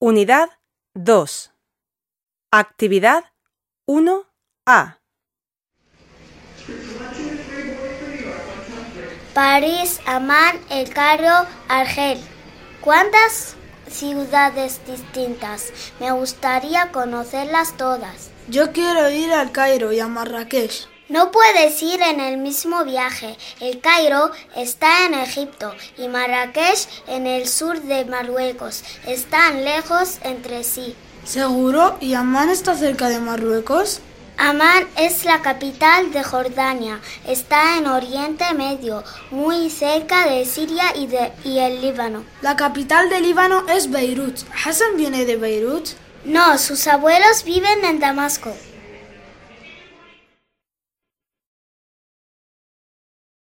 Unidad 2. Actividad 1A. París, Amán, El Cairo, Argel. ¿Cuántas ciudades distintas? Me gustaría conocerlas todas. Yo quiero ir al Cairo y a Marrakech. No puedes ir en el mismo viaje. El Cairo está en Egipto y Marrakech en el sur de Marruecos. Están lejos entre sí. ¿Seguro? ¿Y Amán está cerca de Marruecos? Amán es la capital de Jordania. Está en Oriente Medio, muy cerca de Siria y, de, y el Líbano. La capital del Líbano es Beirut. ¿Hassan viene de Beirut? No, sus abuelos viven en Damasco.